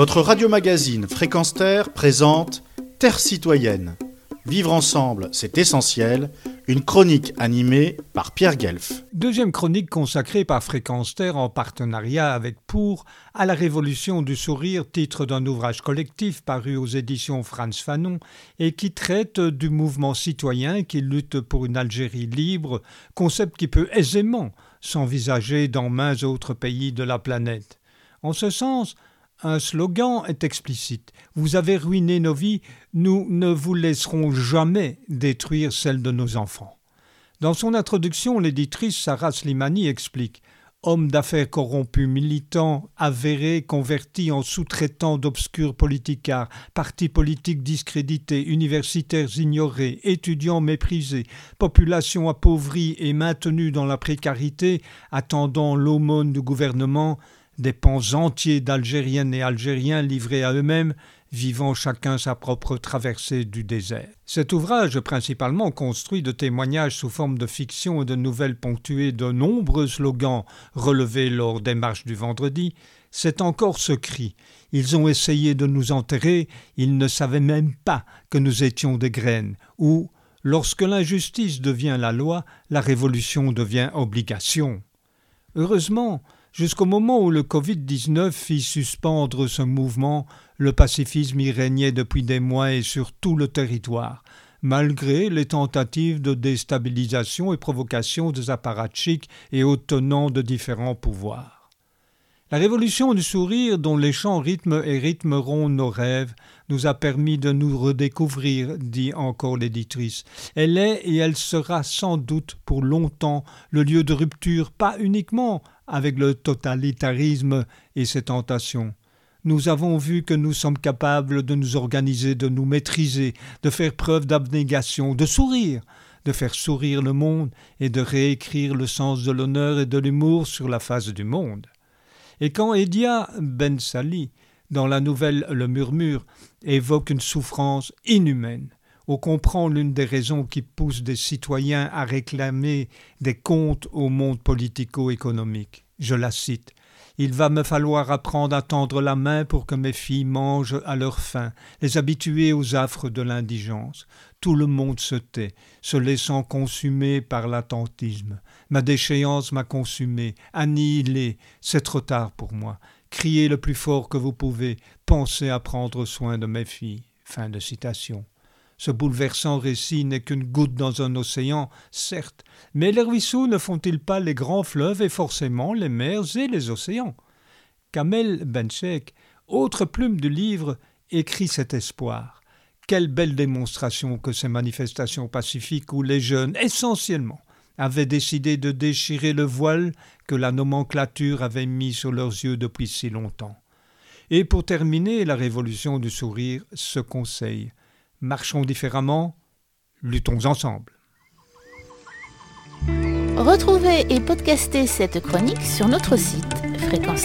Votre radio-magazine Fréquence Terre présente Terre citoyenne. Vivre ensemble, c'est essentiel. Une chronique animée par Pierre Guelf. Deuxième chronique consacrée par Fréquence Terre en partenariat avec Pour à la Révolution du Sourire, titre d'un ouvrage collectif paru aux éditions Franz Fanon et qui traite du mouvement citoyen qui lutte pour une Algérie libre, concept qui peut aisément s'envisager dans maints autres pays de la planète. En ce sens, un slogan est explicite. Vous avez ruiné nos vies, nous ne vous laisserons jamais détruire celles de nos enfants. Dans son introduction, l'éditrice Sarah Slimani explique Homme d'affaires corrompu, militant, avéré, converti en sous-traitant d'obscurs politicards, partis politiques discrédités, universitaires ignorés, étudiants méprisés, population appauvrie et maintenue dans la précarité, attendant l'aumône du gouvernement, des pans entiers d'Algériennes et Algériens livrés à eux-mêmes, vivant chacun sa propre traversée du désert. Cet ouvrage, principalement construit de témoignages sous forme de fiction et de nouvelles ponctuées de nombreux slogans relevés lors des marches du vendredi, c'est encore ce cri. Ils ont essayé de nous enterrer, ils ne savaient même pas que nous étions des graines, ou, lorsque l'injustice devient la loi, la révolution devient obligation. Heureusement, Jusqu'au moment où le Covid-19 fit suspendre ce mouvement, le pacifisme y régnait depuis des mois et sur tout le territoire, malgré les tentatives de déstabilisation et provocation des apparatchiks et hauts tenants de différents pouvoirs. La révolution du sourire dont les chants rythment et rythmeront nos rêves nous a permis de nous redécouvrir, dit encore l'éditrice. Elle est et elle sera sans doute pour longtemps le lieu de rupture, pas uniquement avec le totalitarisme et ses tentations. Nous avons vu que nous sommes capables de nous organiser, de nous maîtriser, de faire preuve d'abnégation, de sourire, de faire sourire le monde et de réécrire le sens de l'honneur et de l'humour sur la face du monde. Et quand Edia Ben Sali, dans la nouvelle Le Murmure, évoque une souffrance inhumaine, on comprend l'une des raisons qui poussent des citoyens à réclamer des comptes au monde politico-économique. Je la cite. Il va me falloir apprendre à tendre la main pour que mes filles mangent à leur faim, les habituer aux affres de l'indigence. Tout le monde se tait, se laissant consumer par l'attentisme. Ma déchéance m'a consumé, annihilé, c'est trop tard pour moi. Criez le plus fort que vous pouvez, pensez à prendre soin de mes filles. Fin de citation. Ce bouleversant récit n'est qu'une goutte dans un océan, certes, mais les ruisseaux ne font-ils pas les grands fleuves et forcément les mers et les océans? Kamel Benchek, autre plume du livre, écrit cet espoir. Quelle belle démonstration que ces manifestations pacifiques où les jeunes, essentiellement, avaient décidé de déchirer le voile que la nomenclature avait mis sur leurs yeux depuis si longtemps. Et pour terminer la révolution du sourire, ce conseil marchons différemment, luttons ensemble. Retrouvez et podcastez cette chronique sur notre site fréquence